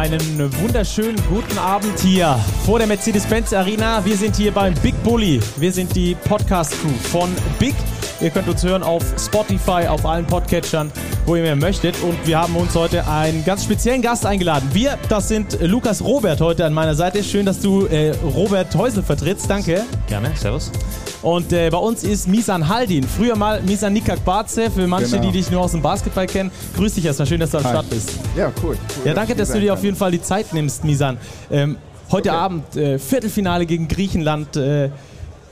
Einen wunderschönen guten Abend hier vor der Mercedes-Benz Arena. Wir sind hier beim Big Bully. Wir sind die Podcast-Crew von Big. Ihr könnt uns hören auf Spotify, auf allen Podcatchern, wo ihr mehr möchtet. Und wir haben uns heute einen ganz speziellen Gast eingeladen. Wir, das sind Lukas Robert heute an meiner Seite. Schön, dass du äh, Robert Häusel vertrittst. Danke. Gerne, servus. Und äh, bei uns ist Misan Haldin. Früher mal Misan Nikak Barze. Für manche, Genau. die dich nur aus dem Basketball kennen. Grüß dich erstmal. Schön, dass du am Hi. Start bist. Ja, cool. cool Ja, danke, ich dass du dir sein auf jeden Fall die Zeit nimmst, Misan. Ähm, heute Okay. Abend äh, Viertelfinale gegen Griechenland. Äh,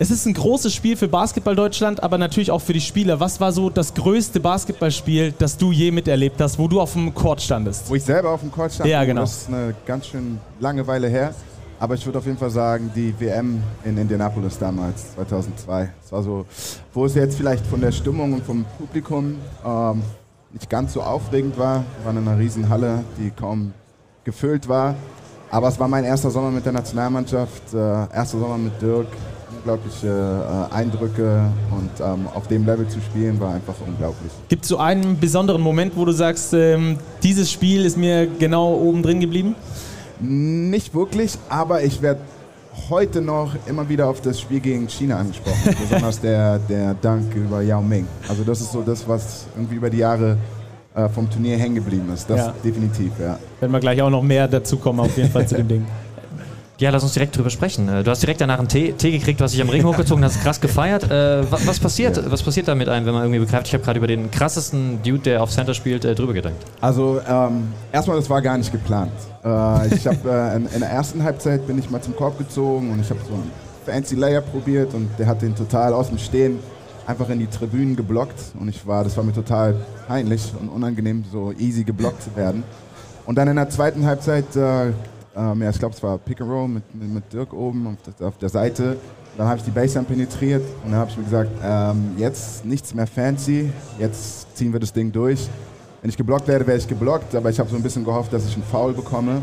es ist ein großes Spiel für Basketball Deutschland, aber natürlich auch für die Spieler. Was war so das größte Basketballspiel, das du je miterlebt hast, wo du auf dem Court standest? Wo ich selber auf dem Court stand, Ja, genau. das ist eine ganz schön lange Weile her. Aber ich würde auf jeden Fall sagen, die WM in Indianapolis damals, 2002. Das war so, wo es jetzt vielleicht von der Stimmung und vom Publikum ähm, nicht ganz so aufregend war. Wir waren in einer riesen Halle, die kaum gefüllt war. Aber es war mein erster Sommer mit der Nationalmannschaft, äh, erster Sommer mit Dirk. Unglaubliche äh, Eindrücke und ähm, auf dem Level zu spielen war einfach unglaublich. Gibt es so einen besonderen Moment, wo du sagst, ähm, dieses Spiel ist mir genau oben drin geblieben? Nicht wirklich, aber ich werde heute noch immer wieder auf das Spiel gegen China angesprochen. Besonders der, der Dank über Yao Ming. Also das ist so das, was irgendwie über die Jahre äh, vom Turnier hängen geblieben ist. Das Ja. definitiv, ja. Werden wir gleich auch noch mehr dazu kommen, auf jeden Fall zu dem Ding. Ja, lass uns direkt drüber sprechen. Äh, Du hast direkt danach einen Tee, Tee gekriegt, du hast dich am Ring hochgezogen, hast krass gefeiert. Äh, wa- was, passiert, was passiert da mit einem, wenn man irgendwie begreift, ich habe gerade über den krassesten Dude, der auf Center spielt, äh, drüber gedacht? Also ähm, erstmal, das war gar nicht geplant. Äh, ich habe äh, in, in der ersten Halbzeit bin ich mal zum Korb gezogen und ich habe so einen fancy Layer probiert und der hat den total aus dem Stehen einfach in die Tribünen geblockt und ich war, das war mir total peinlich und unangenehm, so easy geblockt zu werden. Und dann in der zweiten Halbzeit, äh, ähm, ja, ich glaube, es war Pick and Roll mit, mit, mit Dirk oben auf der, auf der Seite. Dann habe ich die Baseline penetriert und dann habe ich mir gesagt, ähm, jetzt nichts mehr fancy, jetzt ziehen wir das Ding durch. Wenn ich geblockt werde, werde ich geblockt, aber ich habe so ein bisschen gehofft, dass ich einen Foul bekomme.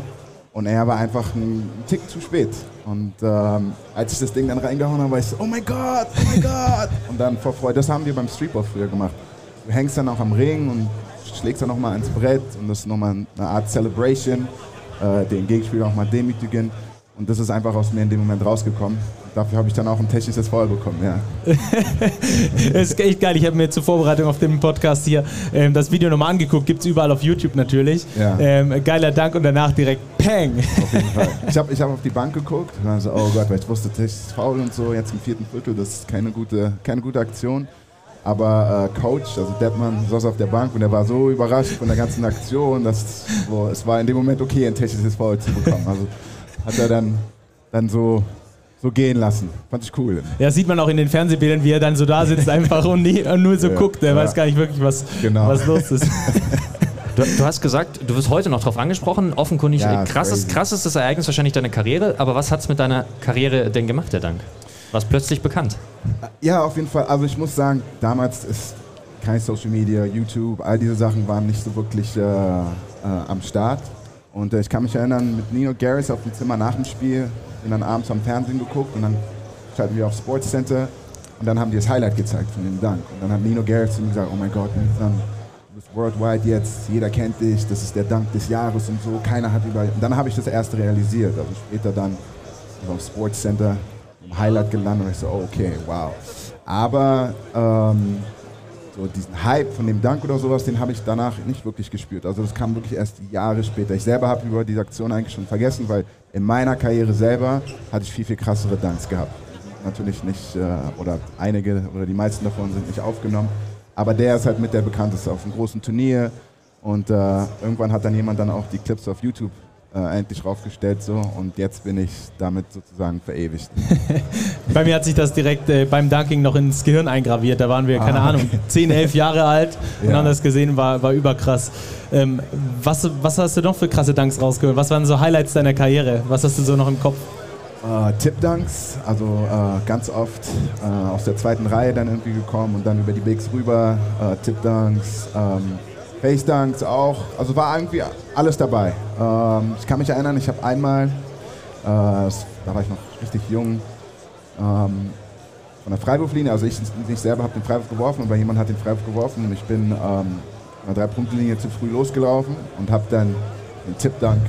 Und er war einfach ein Tick zu spät. Und ähm, als ich das Ding dann reingehauen habe, war ich so, oh mein Gott, oh mein Gott. Und dann vor Freude, das haben wir beim Streetball früher gemacht. Du hängst dann auch am Ring und schlägst dann nochmal ins Brett und das ist nochmal eine Art Celebration, äh, den Gegenspieler auch mal demütigen. Und das ist einfach aus mir in dem Moment rausgekommen. Dafür habe ich dann auch ein technisches Foul bekommen, ja. Das ist echt geil. Ich habe mir zur Vorbereitung auf den Podcast hier ähm, das Video nochmal angeguckt. Gibt es überall auf YouTube natürlich. Ja. Ähm, geiler Dank und danach direkt Pang. Auf jeden Fall. Ich habe ich hab auf die Bank geguckt und dann so, oh Gott, weil ich wusste, technisches Foul und so, jetzt im vierten Viertel, das ist keine gute, keine gute Aktion. Aber äh, Coach, also Deadman, saß auf der Bank und er war so überrascht von der ganzen Aktion, dass wo, es war in dem Moment okay, ein technisches Foul zu bekommen. Also hat er dann, dann so, so gehen lassen. Fand ich cool. Ja, sieht man auch in den Fernsehbildern, wie er dann so da sitzt einfach und, nie, und nur so Ja, guckt. Er ja. weiß gar nicht wirklich, was, Genau. was los ist. Du, du hast gesagt, du wirst heute noch drauf angesprochen, offenkundig Ja, krasses, crazy. krassestes Ereignis wahrscheinlich deiner Karriere, aber was hat es mit deiner Karriere denn gemacht, der Dank? Was plötzlich bekannt? Ja, auf jeden Fall. Also ich muss sagen, damals ist kein Social Media, YouTube, all diese Sachen waren nicht so wirklich äh, äh, am Start. Und äh, ich kann mich erinnern, mit Nino Garris auf dem Zimmer nach dem Spiel, bin dann abends am Fernsehen geguckt und dann schalten wir auf Sports Center und dann haben die das Highlight gezeigt von dem Dank. Und dann hat Nino Garris zu mir gesagt, oh mein Gott, Nathan, du bist worldwide jetzt, jeder kennt dich, das ist der Dank des Jahres und so, keiner hat über... Und dann habe ich das erste realisiert, also später dann auf Sports Center Highlight gelandet und ich so, oh, okay, wow. Aber ähm, so diesen Hype von dem Dank oder sowas, den habe ich danach nicht wirklich gespürt. Also das kam wirklich erst Jahre später. Ich selber habe über diese Aktion eigentlich schon vergessen, weil in meiner Karriere selber hatte ich viel, viel krassere Danks gehabt. Natürlich nicht, äh, oder einige oder die meisten davon sind nicht aufgenommen. Aber der ist halt mit der bekannteste auf einem großen Turnier. Und äh, irgendwann hat dann jemand dann auch die Clips auf YouTube äh, endlich raufgestellt so und jetzt bin ich damit sozusagen verewigt. Bei mir hat sich das direkt äh, beim Dunking noch ins Gehirn eingraviert. Da waren wir, keine Ah, Ahnung, 10, 11 Jahre alt und Ja. haben das gesehen, war, war überkrass. Ähm, was, was hast du noch für krasse Danks rausgeholt? Was waren so Highlights deiner Karriere? Was hast du so noch im Kopf? Äh, Tip-Dunks, also äh, ganz oft äh, aus der zweiten Reihe dann irgendwie gekommen und dann über die Bigs rüber. Äh, Tip-Dunks, ähm, Face-Dunks auch. Also war irgendwie alles dabei. Ähm, ich kann mich erinnern, ich habe einmal, äh, da war ich noch richtig jung, ähm, von der Freiwurflinie, also ich nicht selber habe den Freiwurf geworfen, aber jemand hat den Freiwurf geworfen und ich bin ähm, an der Drei-Punkte-Linie zu früh losgelaufen und habe dann den Tip-Dunk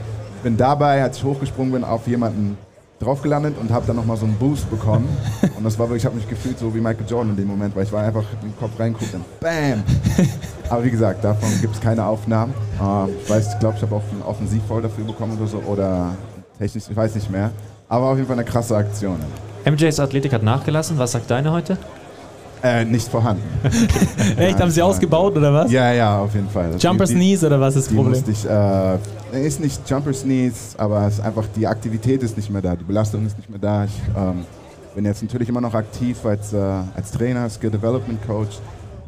bin dabei, als ich hochgesprungen bin, auf jemanden drauf gelandet und habe dann nochmal so einen Boost bekommen. Und das war wirklich, ich habe mich gefühlt so wie Michael Jordan in dem Moment, weil ich war einfach in den Kopf reingeguckt und BAM! Aber wie gesagt, davon gibt es keine Aufnahmen. Ähm, ich weiß, ich glaube, ich habe auch einen Offensivfoul dafür bekommen oder so oder technisch, ich weiß nicht mehr. Aber auf jeden Fall eine krasse Aktion. MJs Athletik hat nachgelassen. Was sagt deine heute? Äh, nicht vorhanden. Echt, haben sie ausgebaut oder was? Ja, ja, auf jeden Fall. Das- Jumper die- Sneeze oder was ist das Problem? ich, äh, ist nicht Jumper Sneeze, aber es ist einfach die Aktivität ist nicht mehr da, die Belastung ist nicht mehr da. Ich ähm, bin jetzt natürlich immer noch aktiv als, äh, als Trainer, Skill Development Coach.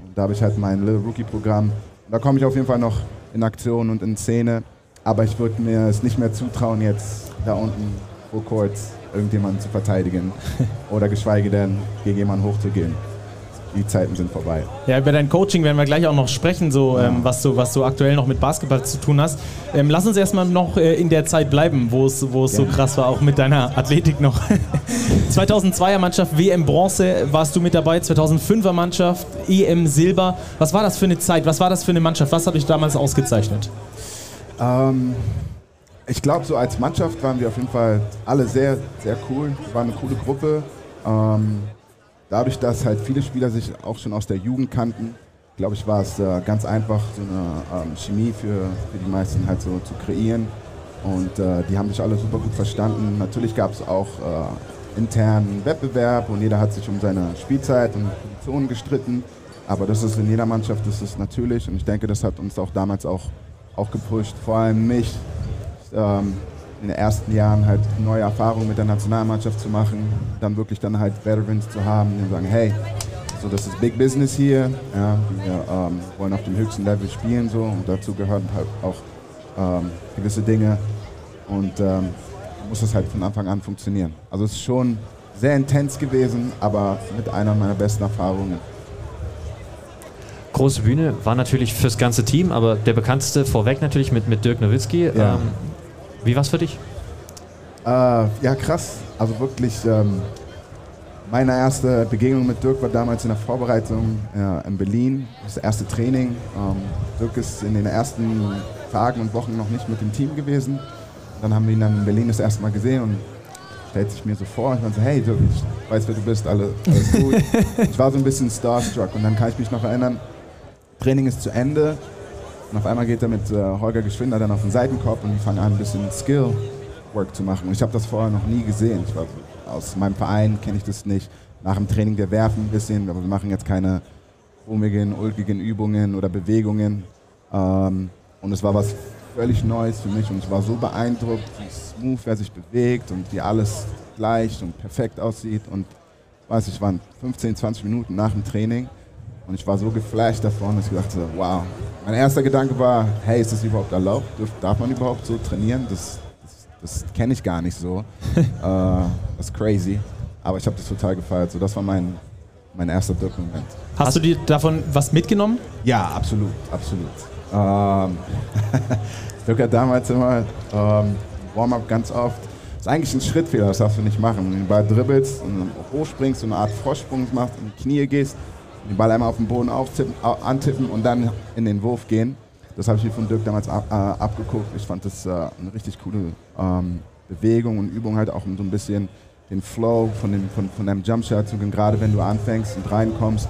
Und da habe ich halt mein Little Rookie Programm. Da komme ich auf jeden Fall noch in Aktion und in Szene, aber ich würde mir es nicht mehr zutrauen, jetzt da unten vor Court irgendjemanden zu verteidigen oder geschweige denn gegen jemanden hochzugehen. Die Zeiten sind vorbei. Ja, über dein Coaching werden wir gleich auch noch sprechen, so, ähm, was, du, was du aktuell noch mit Basketball zu tun hast. Ähm, lass uns erstmal noch äh, in der Zeit bleiben, wo es es so krass war, auch mit deiner Athletik noch. 2002er Mannschaft WM Bronze warst du mit dabei, 2005er Mannschaft EM Silber. Was war das für eine Zeit? Was war das für eine Mannschaft? Was hat dich damals ausgezeichnet? Ähm, ich glaube, so als Mannschaft waren wir auf jeden Fall alle sehr, sehr cool. Wir waren eine coole Gruppe. Ähm, dadurch, dass halt viele Spieler sich auch schon aus der Jugend kannten, glaube ich, war es äh, ganz einfach, so eine ähm, Chemie für, für die meisten halt so zu kreieren. Und äh, die haben sich alle super gut verstanden. Natürlich gab es auch äh, internen Wettbewerb und jeder hat sich um seine Spielzeit und Positionen gestritten. Aber das ist in jeder Mannschaft, das ist natürlich. Und ich denke, das hat uns auch damals auch, auch gepusht. Vor allem mich, ähm, in den ersten Jahren halt neue Erfahrungen mit der Nationalmannschaft zu machen, dann wirklich dann halt Veterans zu haben, die sagen, hey, so das ist Big Business hier, ja, wir ähm, wollen auf dem höchsten Level spielen so und dazu gehören halt auch ähm, gewisse Dinge und ähm, muss das halt von Anfang an funktionieren. Also es ist schon sehr intens gewesen, aber mit einer meiner besten Erfahrungen. Große Bühne war natürlich fürs ganze Team, aber der bekannteste vorweg natürlich mit, mit Dirk Nowitzki. Ja. Ähm, wie war's für dich? Äh, ja, krass. Also wirklich, ähm, meine erste Begegnung mit Dirk war damals in der Vorbereitung äh, in Berlin. Das erste Training. Ähm, Dirk ist in den ersten Tagen und Wochen noch nicht mit dem Team gewesen. Dann haben wir ihn dann in Berlin das erste Mal gesehen und stellt sich mir so vor. Ich meinte so, hey Dirk, ich weiß, wer du bist, alle, alles gut. ich war so ein bisschen starstruck und dann kann ich mich noch erinnern, Training ist zu Ende und auf einmal geht er mit äh, Holger Geschwinder dann auf den Seitenkorb und die fangen an, ein bisschen Skill-Work zu machen. Und ich habe das vorher noch nie gesehen. Ich war aus meinem Verein kenne ich das nicht. Nach dem Training, wir werfen ein bisschen, aber wir machen jetzt keine komischen, ulkigen Übungen oder Bewegungen. Ähm, und es war was völlig Neues für mich und ich war so beeindruckt, wie smooth er sich bewegt und wie alles gleich und perfekt aussieht. Und weiß ich, waren 15, 20 Minuten nach dem Training und ich war so geflasht davon, dass ich dachte, wow. Mein erster Gedanke war, hey, ist das überhaupt erlaubt? Darf man überhaupt so trainieren? Das, das, das kenne ich gar nicht so. äh, das ist crazy. Aber ich habe das total gefeiert. So, das war mein, mein erster Dirk-Moment. Hast du dir davon was mitgenommen? Ja, absolut, absolut. Ähm, Dirk hat damals immer ähm, Warm-up ganz oft. Das ist eigentlich ein Schrittfehler, das darfst du nicht machen. Wenn du den Ball dribbelst und hochspringst, so eine Art Vorsprung machst, in die Knie gehst, den Ball einmal auf den Boden auftippen, au- antippen und dann in den Wurf gehen. Das habe ich mir von Dirk damals ab, äh, abgeguckt. Ich fand das äh, eine richtig coole ähm, Bewegung und Übung halt auch um so ein bisschen den Flow von, dem, von, von deinem Jumpshot zu gehen, gerade wenn du anfängst und reinkommst,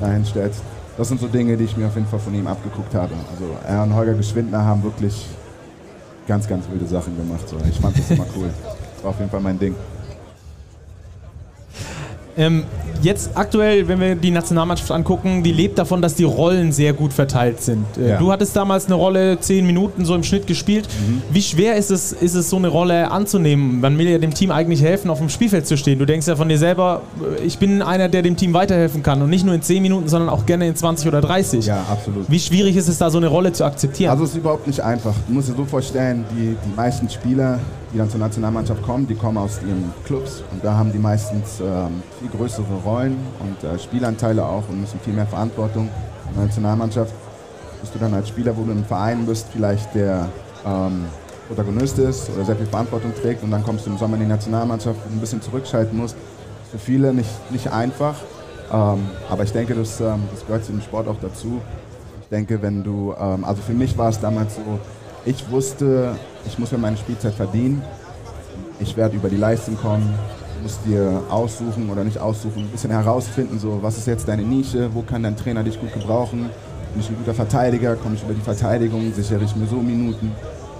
dahin stellst. Das sind so Dinge, die ich mir auf jeden Fall von ihm abgeguckt habe. Also er und Holger Geschwindner haben wirklich ganz, ganz wilde Sachen gemacht. So. Ich fand das immer cool. Das war auf jeden Fall mein Ding. Ähm, jetzt aktuell, wenn wir die Nationalmannschaft angucken, die lebt davon, dass die Rollen sehr gut verteilt sind. Äh, Ja. Du hattest damals eine Rolle zehn Minuten so im Schnitt gespielt. Wie schwer ist es, ist es, so eine Rolle anzunehmen? Man will ja dem Team eigentlich helfen, auf dem Spielfeld zu stehen. Du denkst ja von dir selber, äh, ich bin einer, der dem Team weiterhelfen kann und nicht nur in zehn Minuten, sondern auch gerne in 20 oder 30. Ja, absolut. Wie schwierig ist es da, so eine Rolle zu akzeptieren? Also es ist überhaupt nicht einfach. Du musst dir so vorstellen, die, die meisten Spieler, die dann zur Nationalmannschaft kommen, die kommen aus ihren Clubs und da haben die meistens ähm, viel größere Rollen und äh, Spielanteile auch und müssen viel mehr Verantwortung. In der Nationalmannschaft bist du dann als Spieler, wo du im Verein bist, vielleicht der ähm, Protagonist ist oder sehr viel Verantwortung trägt und dann kommst du im Sommer in die Nationalmannschaft, du ein bisschen zurückschalten musst. Für viele nicht, nicht einfach, ähm, aber ich denke, das, ähm, das gehört zu dem Sport auch dazu. Ich denke, wenn du, ähm, also für mich war es damals so, ich wusste, ich muss mir meine Spielzeit verdienen. Ich werde über die Leistung kommen, muss dir aussuchen oder nicht aussuchen, ein bisschen herausfinden, so was ist jetzt deine Nische, wo kann dein Trainer dich gut gebrauchen. Bin ich ein guter Verteidiger, komme ich über die Verteidigung, sichere ich mir so Minuten,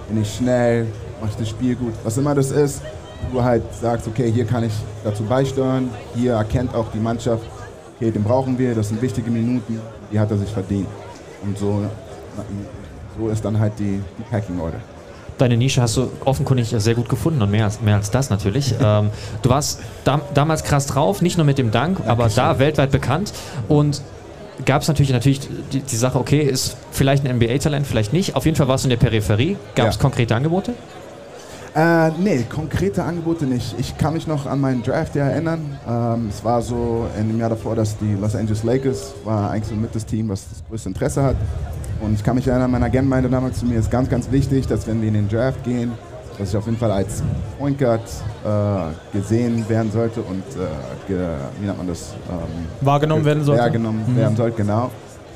bin ich schnell, mache ich das Spiel gut. Was immer das ist, du halt sagst, okay, hier kann ich dazu beisteuern, hier erkennt auch die Mannschaft, okay, den brauchen wir, das sind wichtige Minuten, die hat er sich verdient. Und so, so ist dann halt die, die Packing Order. Deine Nische hast du offenkundig sehr gut gefunden und mehr als, mehr als das natürlich. ähm, du warst dam damals krass drauf, nicht nur mit dem Dank, aber da weltweit bekannt. Und gab es natürlich, natürlich die, die, Sache, okay, ist vielleicht ein NBA-Talent, vielleicht nicht. Auf jeden Fall warst du in der Peripherie. Gab es ja. konkrete Angebote? Äh, nee, konkrete Angebote nicht. Ich kann mich noch an meinen Draft erinnern. Ähm, es war so in dem Jahr davor, dass die Los Angeles Lakers war eigentlich so mit das Team, was das größte Interesse hat. Und ich kann mich erinnern, mein Agent meinte damals zu mir, es ist ganz, ganz wichtig, dass wenn wir in den Draft gehen, dass ich auf jeden Fall als Point Guard äh, gesehen werden sollte und äh, ge, wie nennt man das? Ähm, wahrgenommen werden sollte? Wahrgenommen mhm. werden sollte, genau.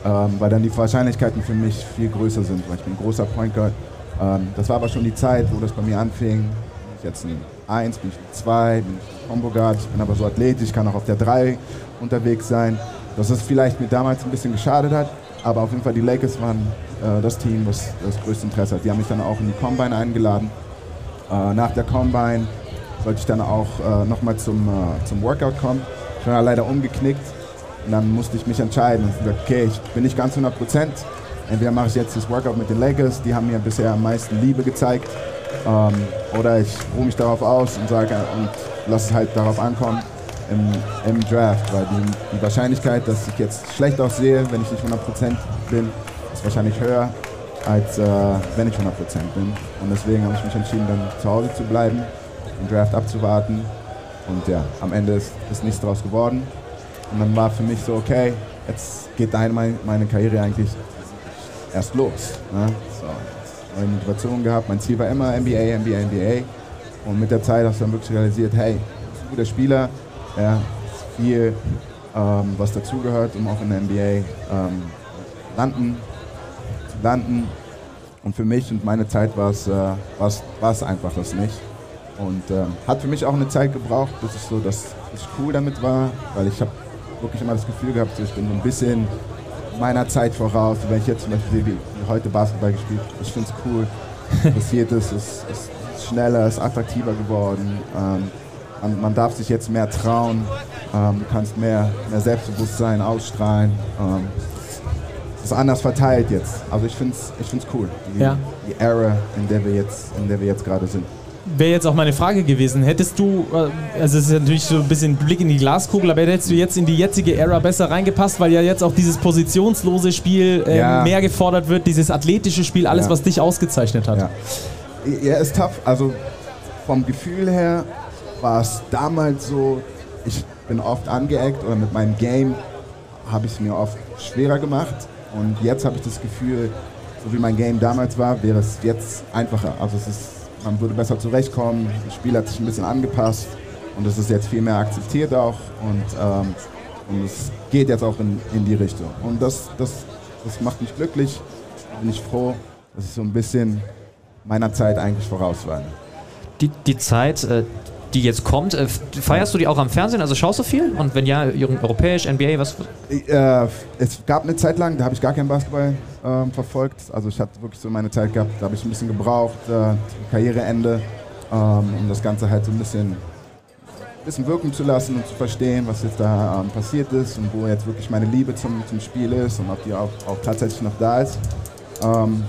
Ähm, weil dann die Wahrscheinlichkeiten für mich viel größer sind, weil ich bin ein großer Point Guard. Ähm, das war aber schon die Zeit, wo das bei mir anfing. Bin ich jetzt ein 1, bin ich ein 2, bin ich ein Combo Guard, ich bin aber so athletisch, kann auch auf der 3 unterwegs sein. Dass es vielleicht mir damals ein bisschen geschadet hat, aber auf jeden Fall die Lakers waren äh, das Team, was das größte Interesse hat. Die haben mich dann auch in die Combine eingeladen. Äh, nach der Combine sollte ich dann auch äh, nochmal zum, äh, zum Workout kommen. Ich war leider umgeknickt und dann musste ich mich entscheiden und gesagt, okay, ich bin nicht ganz 100 Prozent. Entweder mache ich jetzt das Workout mit den Lakers, die haben mir bisher am meisten Liebe gezeigt, ähm, oder ich ruhe mich darauf aus und sage und lasse es halt darauf ankommen, im, im Draft, weil die, die, Wahrscheinlichkeit, dass ich jetzt schlecht aussehe, wenn ich nicht 100% bin, ist wahrscheinlich höher, als äh, wenn ich 100% bin. Und deswegen habe ich mich entschieden, dann zu Hause zu bleiben, den Draft abzuwarten. Und ja, am Ende ist, ist nichts daraus geworden. Und dann war für mich so, okay, jetzt geht deine, meine Karriere eigentlich erst los. Ne? So, neue Motivation gehabt. Mein Ziel war immer NBA, NBA, NBA. Und mit der Zeit hast du dann wirklich realisiert, hey, du bist ein guter Spieler, ja, viel, ähm, was dazugehört, um auch in der NBA ähm, landen, zu landen. Und für mich und meine Zeit war es äh, einfach das nicht. Und ähm, hat für mich auch eine Zeit gebraucht, bis ich so das, ich cool damit war, weil ich habe wirklich immer das Gefühl gehabt, ich bin so ein bisschen meiner Zeit voraus. Wenn ich jetzt zum Beispiel sehe, wie, heute Basketball gespielt, ich finde es cool. Passiert ist, es ist schneller, ist attraktiver geworden. Ähm, man, man, darf sich jetzt mehr trauen, ähm, du kannst mehr, mehr Selbstbewusstsein ausstrahlen. Ähm, ist anders verteilt jetzt. Also ich finde es ich find's cool, die, ja. die Era, in der wir jetzt, jetzt gerade sind. Wäre jetzt auch meine Frage gewesen. Hättest du, äh, also es ist natürlich so ein bisschen Blick in die Glaskugel, aber hättest du jetzt in die jetzige Ära besser reingepasst, weil ja jetzt auch dieses positionslose Spiel äh, ja. mehr gefordert wird, dieses athletische Spiel, alles, ja. was dich ausgezeichnet hat? Ja. ja, ist tough. Also vom Gefühl her war es damals so, ich bin oft angeeckt oder mit meinem Game habe ich es mir oft schwerer gemacht. Und jetzt habe ich das Gefühl, so wie mein Game damals war, wäre es jetzt einfacher. Also es ist, man würde besser zurechtkommen, das Spiel hat sich ein bisschen angepasst und es ist jetzt viel mehr akzeptiert auch und, ähm, und es geht jetzt auch in, in die Richtung. Und das, das, das macht mich glücklich, bin ich froh, dass ich so ein bisschen meiner Zeit eigentlich voraus war. Die, die Zeit, äh, die jetzt kommt. Äh, feierst du die auch am Fernsehen? Also schaust du viel? Und wenn ja, europäisch, NBA, was? Äh, es gab eine Zeit lang, da habe ich gar keinen Basketball äh, verfolgt. Also ich hatte wirklich so meine Zeit gehabt, da habe ich ein bisschen gebraucht, äh, Karriereende, ähm, um das Ganze halt so ein bisschen, bisschen wirken zu lassen und zu verstehen, was jetzt da ähm, passiert ist und wo jetzt wirklich meine Liebe zum, zum Spiel ist und ob die auch, auch tatsächlich noch da ist. Ähm,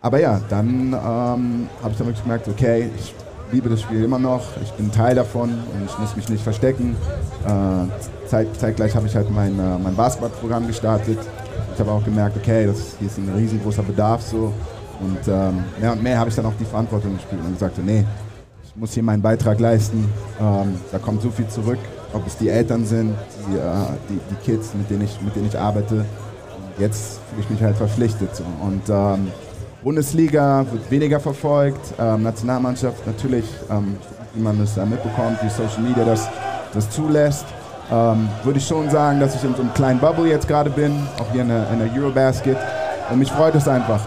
aber ja, dann ähm, habe ich dann wirklich gemerkt, okay, ich liebe das Spiel immer noch. Ich bin Teil davon und ich muss mich nicht verstecken. Äh, zeit, zeitgleich habe ich halt mein, äh, mein Basketballprogramm gestartet. Ich habe auch gemerkt, okay, das, hier ist ein riesengroßer Bedarf so. Und ähm, mehr und mehr habe ich dann auch die Verantwortung gespielt und gesagt, nee, ich muss hier meinen Beitrag leisten. Ähm, da kommt so viel zurück, ob es die Eltern sind, die, äh, die, die, Kids, mit denen ich, mit denen ich arbeite. Jetzt fühle ich mich halt verpflichtet. Und ähm, Bundesliga wird weniger verfolgt, ähm, Nationalmannschaft natürlich, ähm, wie man es äh, mitbekommt, wie Social Media das, das zulässt. Ähm, würde ich schon sagen, dass ich in so einem kleinen Bubble jetzt gerade bin, auch hier in der, in der Eurobasket. Und mich freut es einfach.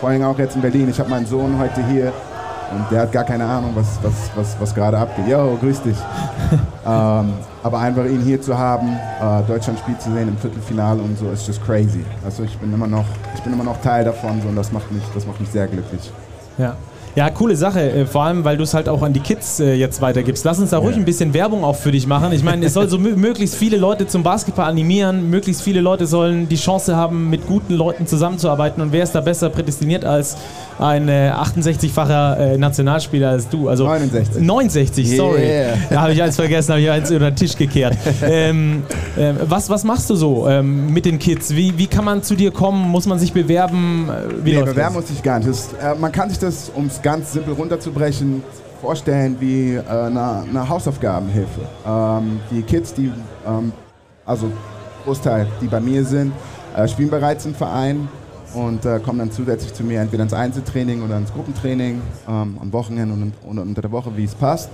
Vor allem auch jetzt in Berlin. Ich habe meinen Sohn heute hier und der hat gar keine Ahnung, was, was, was, was gerade abgeht. Yo, grüß dich. ähm, aber einfach ihn hier zu haben, äh, Deutschland spielt zu sehen im Viertelfinale und so, ist just crazy. Also ich bin immer noch, ich bin immer noch Teil davon so, und das macht mich, das macht mich sehr glücklich. Ja. Ja, coole Sache, äh, vor allem, weil du es halt auch an die Kids äh, jetzt weitergibst. Lass uns da ruhig ein bisschen Werbung auch für dich machen. Ich meine, es soll so möglichst viele Leute zum Basketball animieren, möglichst viele Leute sollen die Chance haben, mit guten Leuten zusammenzuarbeiten und wer ist da besser prädestiniert als ein äh, 68-facher äh, Nationalspieler als du. Also 69. 69, sorry. Yeah. Da habe ich eins vergessen, habe ich eins über den Tisch gekehrt. ähm, äh, was, was machst du so ähm, mit den Kids? Wie, wie kann man zu dir kommen? Muss man sich bewerben? Wie nee, bewerben das? muss ich gar nicht. Das, man kann sich das, um es ganz simpel runterzubrechen, vorstellen wie äh, eine, eine, Hausaufgabenhilfe. Ähm, die Kids, die, ähm, also Großteil, die bei mir sind, spielen bereits im Verein und äh, kommen dann zusätzlich zu mir entweder ins Einzeltraining oder ins Gruppentraining, ähm, am Wochenende und, und, unter der Woche, wie es passt.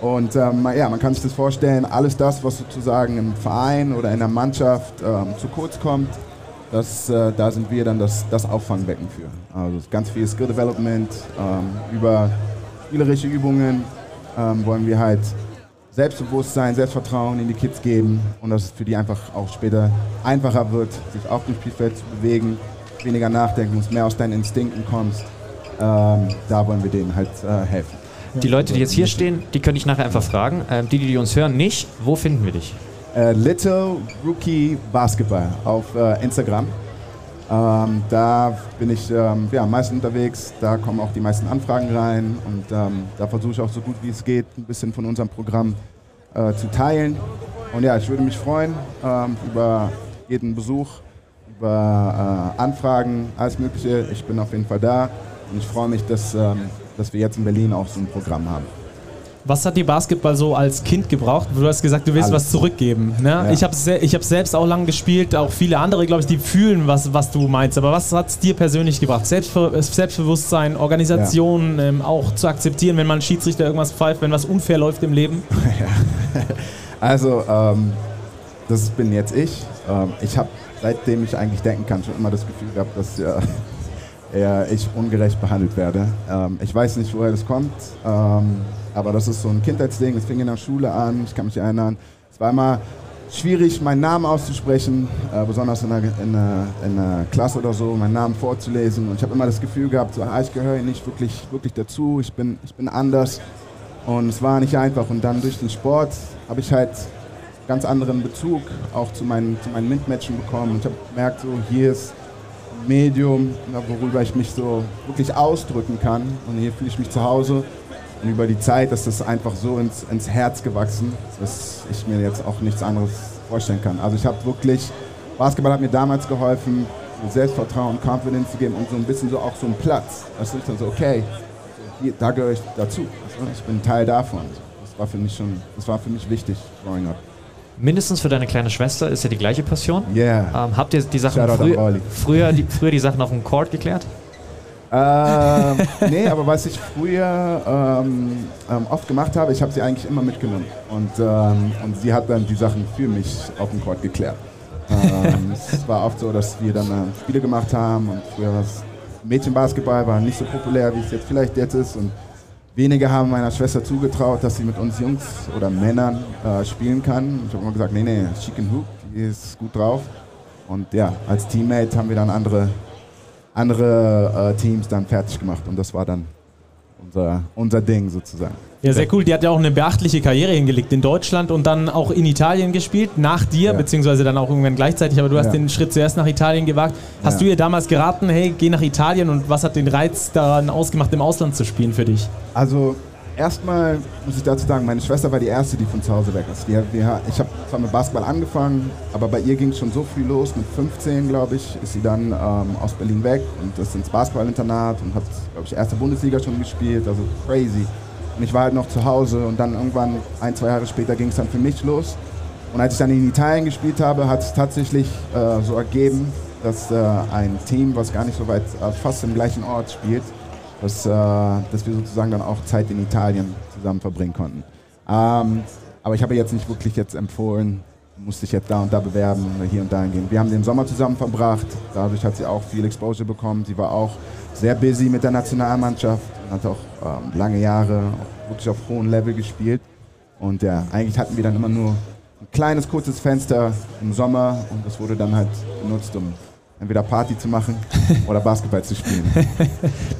Und ähm, ja, man kann sich das vorstellen, alles das, was sozusagen im Verein oder in der Mannschaft ähm, zu kurz kommt, das, äh, da sind wir dann das, das Auffangbecken für. Also ganz viel Skill Development, ähm, über spielerische Übungen ähm, wollen wir halt Selbstbewusstsein, Selbstvertrauen in die Kids geben und dass es für die einfach auch später einfacher wird, sich auf dem Spielfeld zu bewegen weniger nachdenken musst, mehr aus deinen Instinkten kommst. Ähm, da wollen wir denen halt äh, helfen. Die Leute, die jetzt hier stehen, die könnte ich nachher einfach fragen. Ähm, die, die uns hören, nicht. Wo finden wir dich? Äh, Little Rookie Basketball auf äh, Instagram. Ähm, da bin ich ähm, ja, am meisten unterwegs, da kommen auch die meisten Anfragen rein und ähm, da versuche ich auch so gut wie es geht, ein bisschen von unserem Programm äh, zu teilen. Und ja, ich würde mich freuen ähm, über jeden Besuch über äh, Anfragen, alles Mögliche. Ich bin auf jeden Fall da und ich freue mich, dass, ähm, dass wir jetzt in Berlin auch so ein Programm haben. Was hat die Basketball so als Kind gebraucht? Du hast gesagt, du willst Alles. was zurückgeben. Ne? Ja. Ich habe ich hab selbst auch lange gespielt, auch viele andere, glaube ich, die fühlen, was, was du meinst. Aber was hat es dir persönlich gebracht? Selbstver Selbstbewusstsein, Organisation, ja. ähm, auch zu akzeptieren, wenn man Schiedsrichter irgendwas pfeift, wenn was unfair läuft im Leben? also, ähm, das bin jetzt ich. Ähm, ich habe seitdem ich eigentlich denken kann, schon immer das Gefühl gehabt, dass ja, eher ich ungerecht behandelt werde. Ähm, ich weiß nicht, woher das kommt, ähm, aber das ist so ein Kindheitsding. Es fing in der Schule an, ich kann mich erinnern. Es war immer schwierig, meinen Namen auszusprechen, äh, besonders in der, in, in Klasse oder so, meinen Namen vorzulesen. Und ich habe immer das Gefühl gehabt, so, ah, ich gehöre nicht wirklich, wirklich dazu, ich bin, ich bin anders. Und es war nicht einfach. Und dann durch den Sport habe ich halt ganz anderen Bezug auch zu meinen, zu meinen Mitmatchen bekommen. Und ich habe gemerkt, so hier ist Medium, worüber ich mich so wirklich ausdrücken kann. Und hier fühle ich mich zu Hause. Und über die Zeit ist das einfach so ins, ins Herz gewachsen, dass ich mir jetzt auch nichts anderes vorstellen kann. Also ich habe wirklich, Basketball hat mir damals geholfen, Selbstvertrauen, Confidence zu geben und so ein bisschen so auch so einen Platz. Das ist dann so, okay, hier, da gehöre ich dazu. Ich bin Teil davon. Das war für mich schon, das war für mich wichtig, growing up. Mindestens für deine kleine Schwester ist ja die gleiche Passion. Yeah. Ähm, habt ihr die Sachen früher, früher, die, früher die Sachen auf dem Court geklärt? ähm, nee, aber was ich früher ähm, ähm, oft gemacht habe, ich habe sie eigentlich immer mitgenommen. Und, ähm, und sie hat dann die Sachen für mich auf dem Court geklärt. Ähm, es war oft so, dass wir dann äh, Spiele gemacht haben und früher war es Mädchenbasketball, war nicht so populär, wie es jetzt vielleicht jetzt ist. Und Wenige haben meiner Schwester zugetraut, dass sie mit uns Jungs oder Männern äh, spielen kann. Ich habe immer gesagt, nee, nee, she can hoop, die ist gut drauf. Und ja, als Teammate haben wir dann andere, andere äh, Teams dann fertig gemacht und das war dann unser, unser Ding sozusagen. Ja, sehr cool. Die hat ja auch eine beachtliche Karriere hingelegt in Deutschland und dann auch in Italien gespielt, nach dir, ja. beziehungsweise dann auch irgendwann gleichzeitig, aber du hast ja. den Schritt zuerst nach Italien gewagt. Hast ja. du ihr damals geraten, hey, geh nach Italien und was hat den Reiz daran ausgemacht, im Ausland zu spielen für dich? Also erstmal muss ich dazu sagen, meine Schwester war die erste, die von zu Hause weg ist. Die, die, ich habe zwar mit Basketball angefangen, aber bei ihr ging es schon so früh los. Mit 15, glaube ich, ist sie dann ähm, aus Berlin weg und ist ins Basketballinternat und hat, glaube ich, erste Bundesliga schon gespielt. Also crazy. Und ich war halt noch zu Hause und dann irgendwann, ein, zwei Jahre später, ging es dann für mich los. Und als ich dann in Italien gespielt habe, hat es tatsächlich äh, so ergeben, dass äh, ein Team, was gar nicht so weit, äh, fast im gleichen Ort spielt, dass, äh, dass wir sozusagen dann auch Zeit in Italien zusammen verbringen konnten. Ähm, aber ich habe jetzt nicht wirklich jetzt empfohlen, musst dich jetzt da und da bewerben oder hier und da gehen. Wir haben den Sommer zusammen verbracht, dadurch hat sie auch viel Exposure bekommen. Sie war auch sehr busy mit der Nationalmannschaft, hat auch ähm, lange Jahre auch wirklich auf hohem Level gespielt. Und ja, eigentlich hatten wir dann immer nur ein kleines, kurzes Fenster im Sommer und das wurde dann halt genutzt, um entweder Party zu machen oder Basketball zu spielen.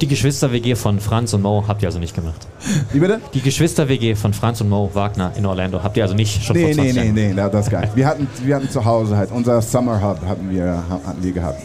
Die Geschwister-WG von Franz und Mo habt ihr also nicht gemacht? Wie bitte? Die Geschwister-WG von Franz und Mo Wagner in Orlando habt ihr also nicht schon nee, vor 20 nee, Jahren? nee, nee, das gar nicht. Wir hatten, wir hatten zu Hause halt, unser Summer Hub hatten wir, hatten wir gehabt.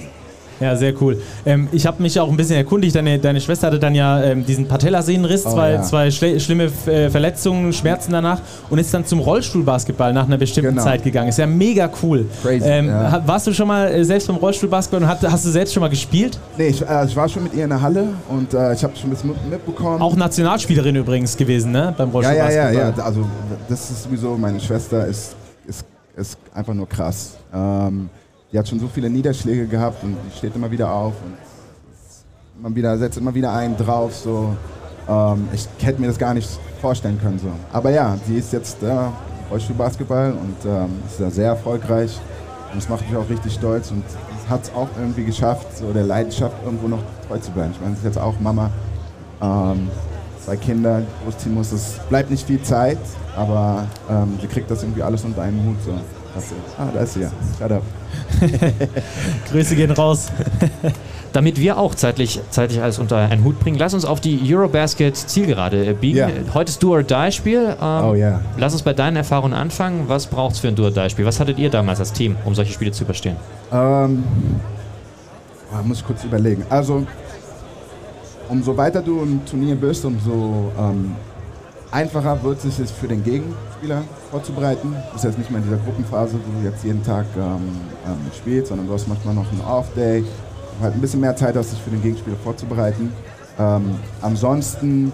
Ja, sehr cool. Ähm, ich habe mich auch ein bisschen erkundigt. Deine, deine Schwester hatte dann ja ähm, diesen Patellasehnenriss, Oh, zwei, ja. zwei schle- schlimme äh, Verletzungen, Schmerzen danach und ist dann zum Rollstuhlbasketball nach einer bestimmten Genau. Zeit gegangen. Ist ja mega cool. Crazy, Ähm, ja. Warst du schon mal äh, selbst beim Rollstuhlbasketball und hast, hast du selbst schon mal gespielt? Nee, ich, äh, ich war schon mit ihr in der Halle und äh, ich habe schon ein bisschen mit- mitbekommen. Auch Nationalspielerin übrigens gewesen, ne? Beim ja, ja, ja, Rollstuhlbasketball. ja. Also das ist sowieso, meine Schwester ist, ist, ist einfach nur krass. Ähm, die hat schon so viele Niederschläge gehabt und die steht immer wieder auf und immer wieder, setzt immer wieder einen drauf. So. Ähm, ich hätte mir das gar nicht vorstellen können. So. Aber ja, sie ist jetzt äh, Rollstuhlbasketball und ähm, ist da sehr erfolgreich. Und das macht mich auch richtig stolz und hat es auch irgendwie geschafft, so der Leidenschaft irgendwo noch treu zu bleiben. Ich meine, sie ist jetzt auch Mama. Ähm, zwei Kinder großziehen muss. Es bleibt nicht viel Zeit, aber ähm, sie kriegt das irgendwie alles unter einen Hut. So. Ah, da ist sie ja. Shut up. Grüße gehen raus. Damit wir auch zeitlich, zeitlich alles unter einen Hut bringen, lass uns auf die Eurobasket Zielgerade äh, biegen. Ja. Heute ist Do-or-Die-Spiel. Ähm, Oh ja. Lass uns bei deinen Erfahrungen anfangen. Was braucht es für ein Do-or-Die-Spiel? Was hattet ihr damals als Team, um solche Spiele zu überstehen? Ähm, ah, muss ich kurz überlegen. Also, umso weiter du im Turnier bist, umso ähm, einfacher wird es für den Gegenspieler vorzubereiten. Du bist jetzt nicht mehr in dieser Gruppenphase, wo du jetzt jeden Tag ähm, ähm, spielst, sondern du hast manchmal noch einen Off-Day. Halt ein bisschen mehr Zeit hast, dich für den Gegenspieler vorzubereiten. Ähm, ansonsten,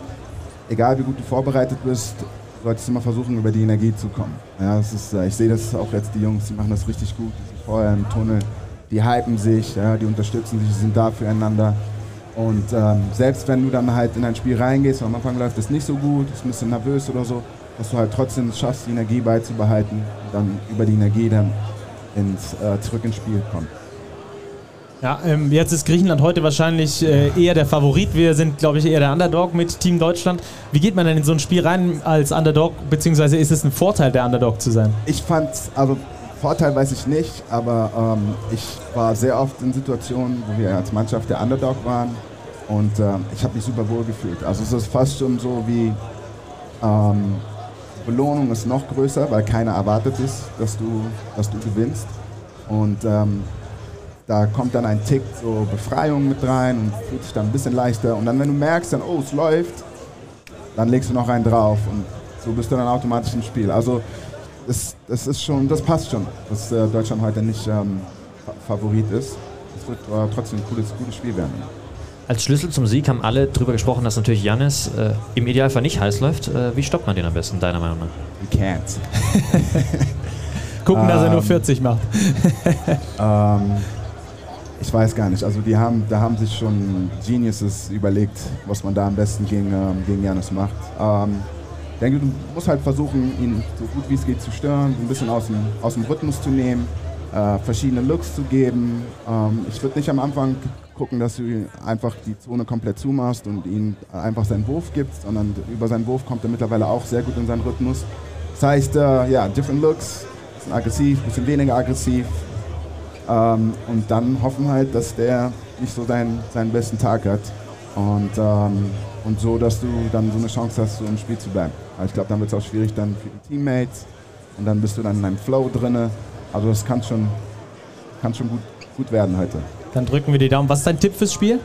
egal wie gut du vorbereitet bist, solltest du immer versuchen, über die Energie zu kommen. Ja, ist, äh, ich sehe das auch jetzt, die Jungs, die machen das richtig gut. Die sind vorher im Tunnel, die hypen sich, ja, die unterstützen sich, die sind da füreinander. Und ähm, selbst wenn du dann halt in ein Spiel reingehst am Anfang läuft es nicht so gut, bist ein bisschen nervös oder so, dass du halt trotzdem es schaffst, die Energie beizubehalten und dann über die Energie dann ins, äh, zurück ins Spiel kommen. Ja, ähm, jetzt ist Griechenland heute wahrscheinlich äh, eher der Favorit. Wir sind, glaube ich, eher der Underdog mit Team Deutschland. Wie geht man denn in so ein Spiel rein als Underdog, beziehungsweise ist es ein Vorteil, der Underdog zu sein? Ich fand, also Vorteil weiß ich nicht, aber ähm, ich war sehr oft in Situationen, wo wir als Mannschaft der Underdog waren und ähm, ich habe mich super wohl gefühlt. Also es ist fast schon so wie ähm, Belohnung ist noch größer, weil keiner erwartet ist, dass du, dass du gewinnst und ähm, da kommt dann ein Tick so Befreiung mit rein und fühlt sich dann ein bisschen leichter und dann wenn du merkst dann, oh es läuft, dann legst du noch einen drauf und so bist du dann automatisch im Spiel. Also das, das ist schon, das passt schon, dass äh, Deutschland heute nicht ähm, Fa- Favorit ist. Es wird äh, trotzdem ein cooles, gutes Spiel werden. Als Schlüssel zum Sieg haben alle drüber gesprochen, dass natürlich Jannis äh, im Idealfall nicht heiß läuft. Äh, wie stoppt man den am besten, deiner Meinung nach? We can't. Gucken, dass er nur Ähm. 40 macht. Ähm, ich weiß gar nicht. Also die haben, da haben sich schon Geniuses überlegt, was man da am besten gegen, ähm, gegen Janis macht. Ähm, ich denke, du musst halt versuchen, ihn so gut wie es geht zu stören, ein bisschen aus dem, aus dem Rhythmus zu nehmen, äh, verschiedene Looks zu geben. Ähm, ich würde nicht am Anfang gucken, dass du einfach die Zone komplett zumachst und ihm einfach seinen Wurf gibst, sondern über seinen Wurf kommt er mittlerweile auch sehr gut in seinen Rhythmus. Das heißt, äh, ja, different Looks, bisschen aggressiv, bisschen weniger aggressiv, ähm, und dann hoffen halt, dass der nicht so seinen, seinen besten Tag hat. Und, ähm, und so, dass du dann so eine Chance hast, so im Spiel zu bleiben. Aber ich glaube, dann wird es auch schwierig dann für die Teammates. Und dann bist du dann in einem Flow drinne. Also das kann schon, kann schon gut, gut werden heute. Dann drücken wir die Daumen. Was ist dein Tipp fürs Spiel?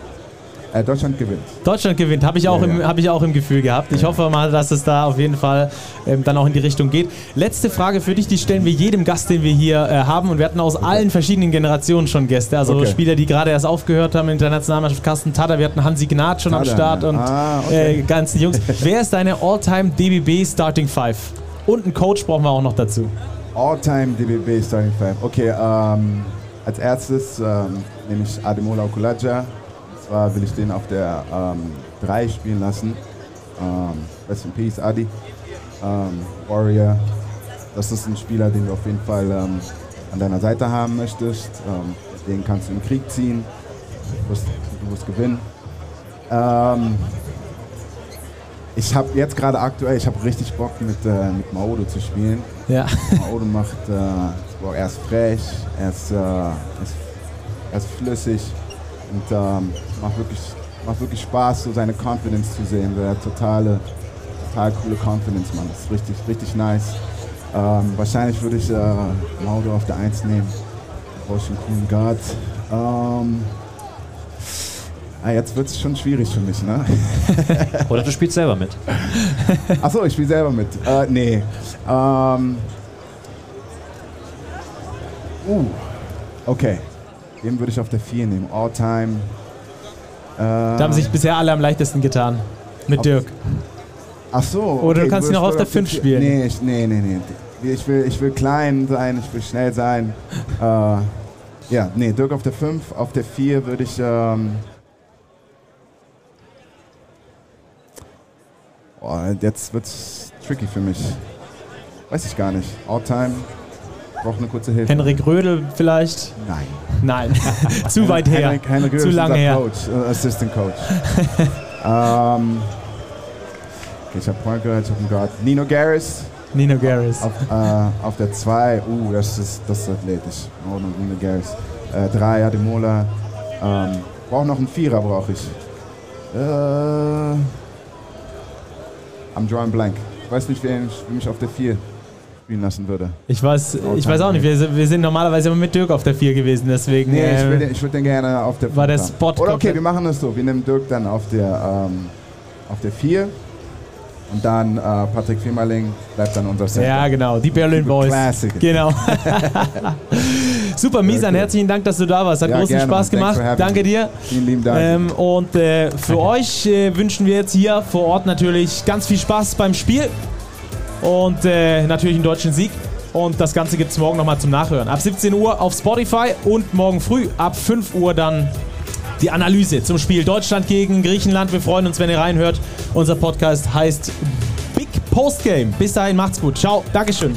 Äh, Deutschland gewinnt. Deutschland gewinnt, habe ich, auch Ja, im- ja. hab ich auch im Gefühl gehabt. Ich hoffe mal, dass es da auf jeden Fall ähm, dann auch in die Richtung geht. Letzte Frage für dich, die stellen wir jedem Gast, den wir hier äh, haben. Und wir hatten aus allen verschiedenen Generationen schon Gäste. Also Okay. Spieler, die gerade erst aufgehört haben in der Nationalmannschaft. Carsten Tada, wir hatten Hansi Gnad schon am Tada, Start ja. und Ah, okay. äh, ganzen Jungs. Wer ist deine All-Time DBB Starting Five? Und einen Coach brauchen wir auch noch dazu. All-time DBB Starting Five. Okay, ähm, als erstes ähm, nehme ich Ademola Okulaja. Und zwar will ich den auf der 3 spielen lassen. Ähm, Rest in Peace, Adi. Ähm, Warrior. das ist ein Spieler, den du auf jeden Fall ähm, an deiner Seite haben möchtest. Ähm, den kannst du im Krieg ziehen. Du wirst, du wirst gewinnen. Ähm, ich habe jetzt gerade aktuell, ich habe richtig Bock mit, äh, mit Maodo zu spielen. Ja. Maodo macht, äh, er ist frech, er ist, äh, er ist, er ist flüssig und ähm, macht, wirklich, macht wirklich Spaß, so seine Confidence zu sehen. Er hat totale, total coole Confidence, Mann. Das ist richtig, richtig nice. Ähm, wahrscheinlich würde ich äh, Mauro auf der 1 nehmen. Brauche ich einen coolen Guard. Ähm, ah, jetzt wird es schon schwierig für mich, ne? Oder du spielst selber mit. Achso, ich spiele selber mit. Äh, nee. Ähm, uh, okay. Den würde ich auf der 4 nehmen. All time. Äh, Da haben sich bisher alle am leichtesten getan. Mit Auf- Dirk. Ach so. Oder du okay, kannst ihn auch auf der die fünf vier- spielen. Nee, ich, nee, nee, nee. Ich will, ich will klein sein, ich will schnell sein. Äh, ja, nee, Dirk auf der 5. Auf der 4 würde ich. Ähm, oh, jetzt wird's tricky für mich. Weiß ich gar nicht. All time. Braucht eine kurze Hilfe. Henrik Rödel vielleicht? Nein. Nein. Zu weit her. Henrik, Henrik Zu ist lange her. Coach, äh, Assistant Coach. ähm, okay, ich habe Point Guard, ich habe einen Guard. Nino Garris. Nino Garris. Auf, äh, auf der 2, uh, das ist, das ist athletisch. Oh, Nino Garris. Äh, 3, Ademola. Ähm, brauche noch einen Vierer, brauche ich. Äh, I'm drawing blank. Ich weiß nicht, wer mich, auf der 4 spielen lassen würde. Ich weiß, ich weiß auch nicht, wir, sind- wir sind normalerweise immer mit Dirk auf der 4 gewesen, deswegen. Nee, ich äh, würde würd den gerne auf der 5 war der. Spot Oder okay, wir machen das so. Wir nehmen Dirk dann auf der, ähm, auf der 4. Und dann äh, Patrick Fiemerling bleibt dann unser Center. ja, genau, die Berlin Boys. Classic. Genau. Super, Misan, herzlichen Dank, dass du da warst. Hat Ja, großen gerne, Spaß gemacht. Danke me. dir. Vielen lieben Dank. Ähm, und äh, für euch äh, wünschen wir jetzt hier vor Ort natürlich ganz viel Spaß beim Spiel und äh, natürlich einen deutschen Sieg. Und das Ganze gibt es morgen nochmal zum Nachhören. Ab 17 Uhr auf Spotify und morgen früh ab 5 Uhr dann die Analyse zum Spiel Deutschland gegen Griechenland. Wir freuen uns, wenn ihr reinhört. Unser Podcast heißt Big Postgame. Bis dahin, macht's gut. Ciao. Dankeschön.